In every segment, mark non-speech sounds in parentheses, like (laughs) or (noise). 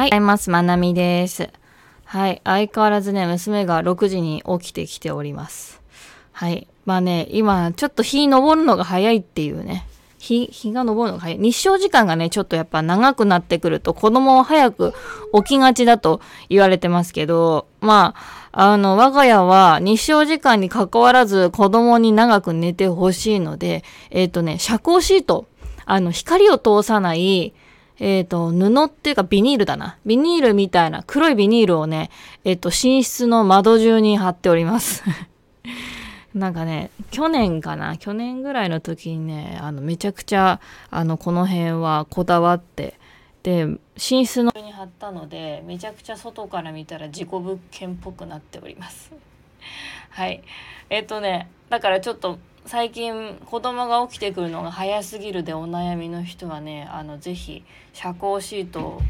はい、ございます。まなみです。はい、相変わらずね、娘が6時に起きてきております。はい。まあね、今、ちょっと日昇るのが早いっていうね。日、日が昇るのが早い。日照時間がね、ちょっとやっぱ長くなってくると子供を早く起きがちだと言われてますけど、まあ、あの、我が家は日照時間に関わらず子供に長く寝てほしいので、えっ、ー、とね、遮光シート、あの、光を通さない、えっ、ー、と、布っていうかビニールだな。ビニールみたいな黒いビニールをね、えっ、ー、と、寝室の窓中に貼っております。(laughs) なんかね、去年かな、去年ぐらいの時にね、あの、めちゃくちゃ、あの、この辺はこだわって、で、寝室のに貼ったので、めちゃくちゃ外から見たら事故物件っぽくなっております。はい。えっ、ー、とね、だからちょっと最近子供が起きてくるのが早すぎるでお悩みの人はねあのぜひ遮光シートを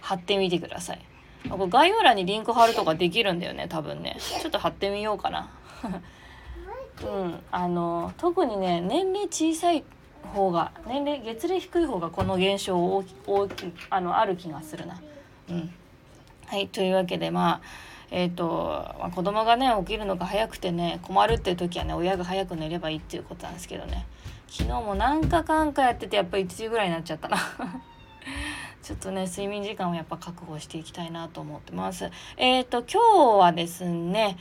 貼ってみてください。これ概要欄にリンク貼るとかできるんだよね多分ね。ちょっと貼ってみようかな。(laughs) うんあの特にね年齢小さい方が年齢月齢低い方がこの現象大き大きあのある気がするな。うん。はいというわけでまあえーとまあ、子供がね起きるのが早くてね困るっていう時はね親が早く寝ればいいっていうことなんですけどね。昨日も何かかんかやっててやっぱ1時ぐらいになっちゃったな。(laughs) ちょっとね睡眠時間をやっぱ確保していきたいなと思ってます。えっ、ー、と今日はですね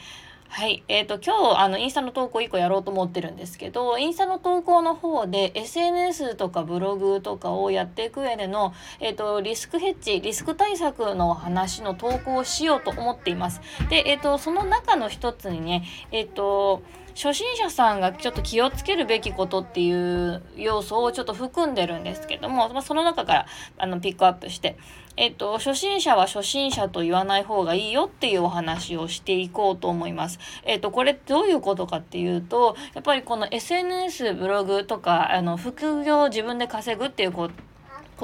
はい。えっ、ー、と、今日、あの、インスタの投稿1個やろうと思ってるんですけど、インスタの投稿の方で SNS とかブログとかをやっていく上での、えっ、ー、と、リスクヘッジ、リスク対策の話の投稿をしようと思っています。で、えっ、ー、と、その中の一つにね、えっ、と、初心者さんがちょっと気をつけるべきことっていう要素をちょっと含んでるんですけども、まあ、その中からあのピックアップして、えっと、初心者は初心者と言わない方がいいよっていうお話をしていこうと思います。えっと、これどういうことかっていうと、やっぱりこの SNS、ブログとか、あの、副業を自分で稼ぐっていうこ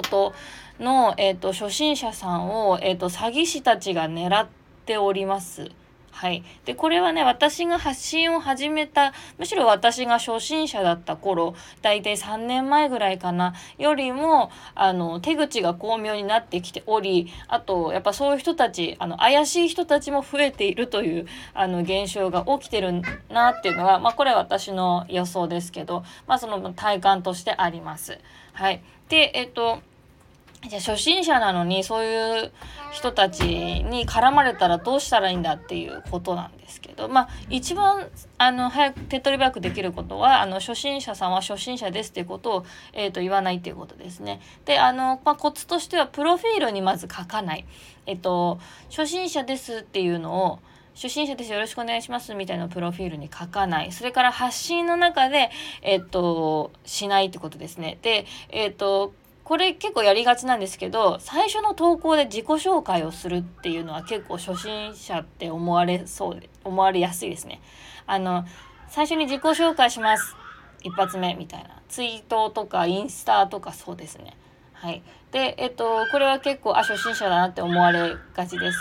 との、えっと、初心者さんを、えっと、詐欺師たちが狙っております。はい。で、これはね、私が発信を始めた、むしろ私が初心者だった頃、大体3年前ぐらいかな、よりも、あの、手口が巧妙になってきており、あと、やっぱそういう人たち、あの、怪しい人たちも増えているという、あの、現象が起きてるなっていうのが、まあ、これは私の予想ですけど、まあ、その体感としてあります。はい。で、えっと、じゃあ初心者なのにそういう人たちに絡まれたらどうしたらいいんだっていうことなんですけどまあ一番あの早く手っ取り早くできることはあの初心者さんは初心者ですっていうことを、えー、と言わないっていうことですね。であの、まあ、コツとしてはプロフィールにまず書かない。えっと初心者ですっていうのを初心者ですよろしくお願いしますみたいなプロフィールに書かない。それから発信の中で、えっと、しないってことですね。で、えっと、これ結構やりがちなんですけど最初の投稿で自己紹介をするっていうのは結構初心者って思われそうで思われやすいですね。あの最初に自己紹介します一発目みたいなツイートとかインスタとかそうですね。はい、でえっとこれは結構あ初心者だなって思われがちです。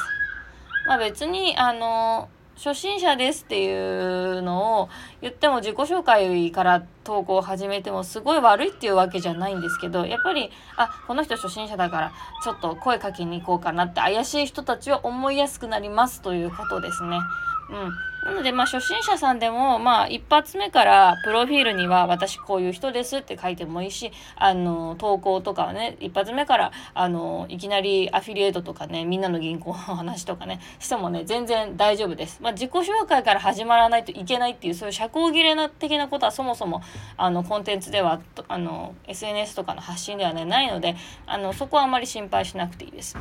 まあ別にあの初心者ですっていうのを言っても自己紹介から投稿を始めてもすごい悪いっていうわけじゃないんですけどやっぱりあこの人初心者だからちょっと声かけに行こうかなって怪しい人たちは思いやすくなりますということですね。うん。なので、まあ、初心者さんでも、まあ、一発目からプロフィールには、私こういう人ですって書いてもいいし、あの、投稿とかはね、一発目から、あの、いきなりアフィリエイトとかね、みんなの銀行の話とかね、してもね、全然大丈夫です。まあ、自己紹介から始まらないといけないっていう、そういう社交切れな的なことはそもそも、あの、コンテンツでは、あの、SNS とかの発信ではね、ないので、あの、そこはあまり心配しなくていいです。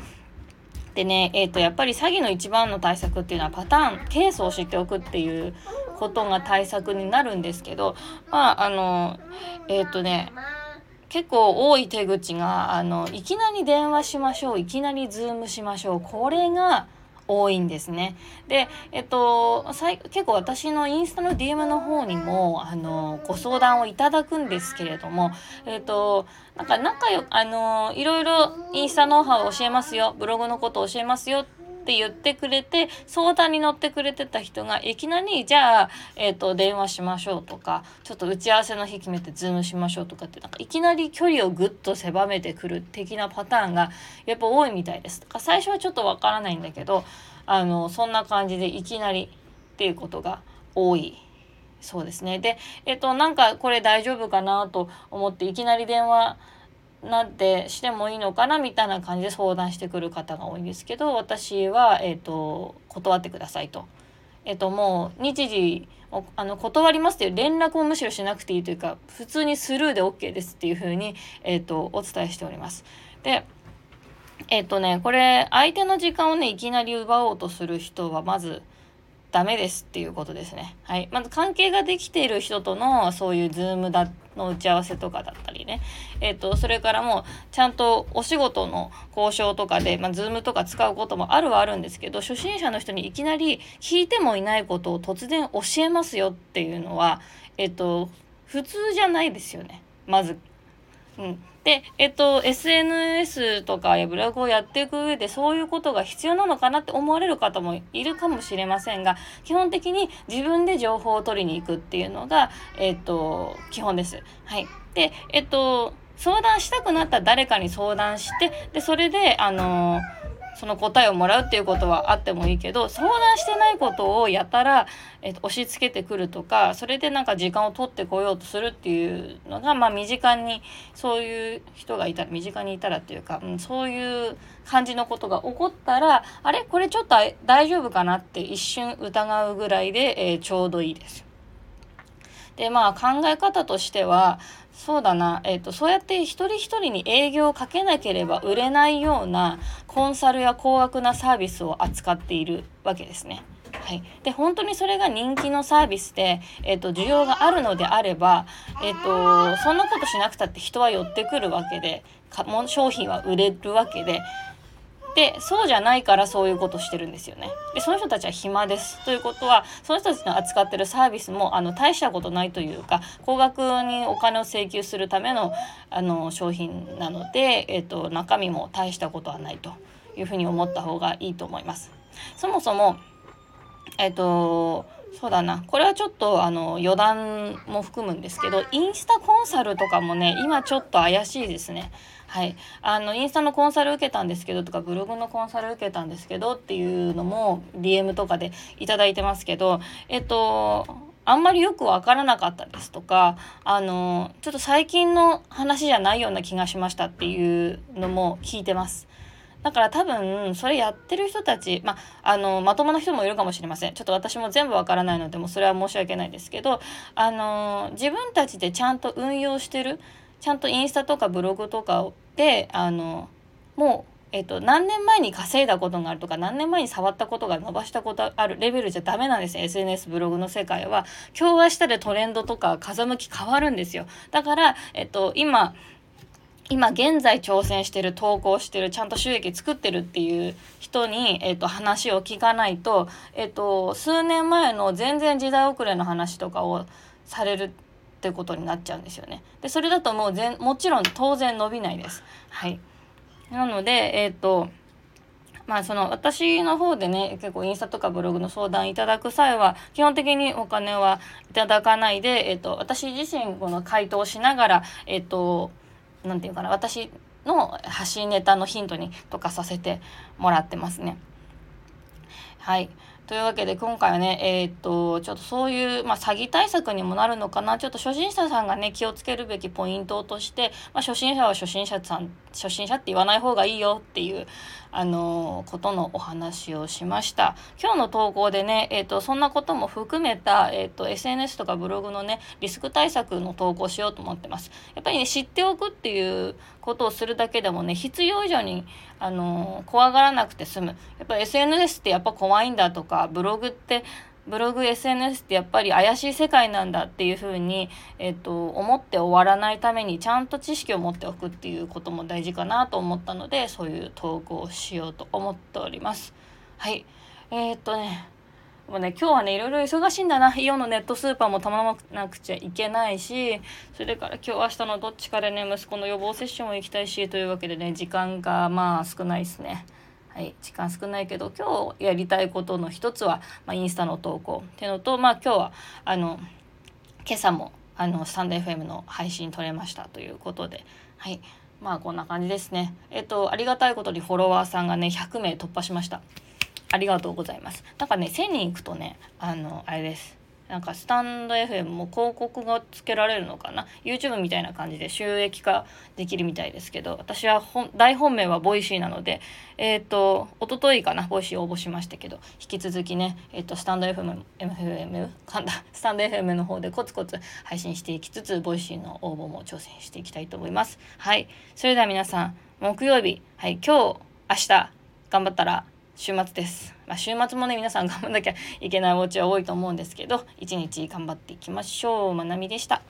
でね、えっ、ー、と、やっぱり詐欺の一番の対策っていうのはパターン、ケースを知っておくっていうことが対策になるんですけど、まあ、あの、えっ、ー、とね、結構多い手口が、あの、いきなり電話しましょう、いきなりズームしましょう。これが、多いんですね。で、えっと、結構私のインスタの DM の方にも、あの、ご相談をいただくんですけれども、えっと、なんか仲よ、あの、いろいろインスタノウハウ教えますよ、ブログのこと教えますよっって言ってくれて相談に乗ってくれてた人がいきなりじゃあ、えーと、電話しましょうとかちょっと打ち合わせの日決めてズームしましょうとかってなんかいきなり距離をぐっと狭めてくる的なパターンがやっぱ多いみたいです。だか最初はちょっとわからないんだけどあのそんな感じでいきなりっていうことが多いそうですね。で、えっと、なんかこれ大丈夫かなと思っていきなり電話なんてしてもいいのかなみたいな感じで相談してくる方が多いんですけど私は、えっと、断ってくださいと。えっと、もう日時あの断りますっていう連絡もむしろしなくていいというか普通にスルーで OK ですっていうふうに、えっと、お伝えしております。でえっとねこれ相手の時間をねいきなり奪おうとする人はまずダメですっていうことですね。はい。まず関係ができている人とのそういうズームだの打ち合わせとかだったりね。え、ー、と、それからもうちゃんとお仕事の交渉とかで、まあ、Zoom とか使うこともあるはあるんですけど、初心者の人にいきなり聞いてもいないことを突然教えますよっていうのは、えっ、ー、と、普通じゃないですよね。まず。うん。で、えっと、SNS とかブログをやっていく上でそういうことが必要なのかなって思われる方もいるかもしれませんが、基本的に自分で情報を取りに行くっていうのが、えっと、基本です。はい。で、えっと、相談したくなったら誰かに相談して、で、それで、あのーその答えをもらうっていうことはあってもいいけど相談してないことをやたら、えー、押し付けてくるとかそれでなんか時間を取ってこようとするっていうのが、まあ、身近にそういう人がいたら身近にいたらっていうか、うん、そういう感じのことが起こったらあれ？これちょっと大丈夫かなって一瞬疑うぐらいで、えー、ちょうどいいです。でまあ考え方としてはそうだな、えーと、そうやって一人一人に営業をかけなければ売れないようなコンサルや高額なサービスを扱っているわけですね。はい、で本当にそれが人気のサービスで、えーと、需要があるのであれば、えーとそんなことしなくたって人は寄ってくるわけでかも商品は売れるわけででそうじゃないからそういうことしてるんですよね。でその人たちは暇ですということはその人たちの扱ってるサービスもあの大したことないというか高額にお金を請求するためのあの商品なので、えっと、中身も大したことはないというふうに思った方がいいと思います。そもそもえっとそうだなこれはちょっとあの余談も含むんですけどインスタコンサルとかもね今ちょっと怪しいですね。はい、あのインスタのコンサル受けたんですけどとかブログのコンサル受けたんですけどっていうのも DM とかで頂いてますけどえっとあんまりよくわからなかったですとかあのちょっと最近の話じゃないような気がしましたっていうのも聞いてます。だから多分それやってる人たちまあのまともな人もいるかもしれません。ちょっと私も全部わからないのでもうそれは申し訳ないですけどあの自分たちでちゃんと運用してるちゃんとインスタとかブログとかであのもうえっと、何年前に稼いだことがあるとか何年前に触ったことが伸ばしたことあるレベルじゃダメなんですよ。SNS ブログの世界は。今日明日でトレンドとか風向き変わるんですよ。だから、えっと、今今現在挑戦してる投稿してるちゃんと収益作ってるっていう人に、えっと、話を聞かないと、えっと、数年前の全然時代遅れの話とかをされるってことになっちゃうんですよね。でそれだともう全もちろん当然伸びないです。はい、なのでえっ、とまあその私の方でね結構インスタとかブログの相談いただく際は基本的にお金はいただかないで、えっと、私自身この回答しながらえっと何て言うかな私の発信ネタのヒントにとかさせてもらってますね。はいというわけで今回はねえー、っとちょっとそういう、まあ、詐欺対策にもなるのかなちょっと初心者さんがね気をつけるべきポイントとして、まあ、初心者は初心者さん初心者って言わない方がいいよっていうあのことのお話をしました。今日の投稿でね、えっ、ー、と、そんなことも含めた、えっ、ー、と、SNS とかブログのね、リスク対策の投稿しようと思ってます。やっぱりね、知っておくっていうことをするだけでもね、必要以上に、あの怖がらなくて済む。やっぱ SNS ってやっぱ怖いんだとか、ブログってブログ SNS ってやっぱり怪しい世界なんだっていうふうに、えっと、思って終わらないためにちゃんと知識を持っておくっていうことも大事かなと思ったのでそういう投稿をしようと思っております。はいえー、っとねもうね今日はねいろいろ忙しいんだなイオンのネットスーパーも頼まなくちゃいけないしそれから今日明日のどっちかでね息子の予防接種も行きたいしというわけでね時間がまあ少ないですね。はい、時間少ないけど今日やりたいことの一つは、まあ、インスタの投稿っていうのと、まあ、今日はあの今朝もあのスタンド FM の配信撮れましたということで、はい、まあこんな感じですね。えっと、ありがたいことにフォロワーさんがね、100名突破しました。ありがとうございます。なんかね、1000人いくとね、あの、あれです。なんかスタンド FM も広告がつけられるのかな？YouTube みたいな感じで収益化できるみたいですけど私は大本命はボイシーなのでえっ、ー、と一昨日かな？ボイシー応募しましたけど引き続きね、えーと、スタンド FM, FM かん (laughs) だスタンド FM の方でコツコツ配信していきつつボイシーの応募も挑戦していきたいと思います。はい。それでは皆さん木曜日はい今日明日頑張ったら週末です。まあ、週末もね、皆さん頑張んなきゃいけないお家は多いと思うんですけど、一日頑張っていきましょう。まなみでした。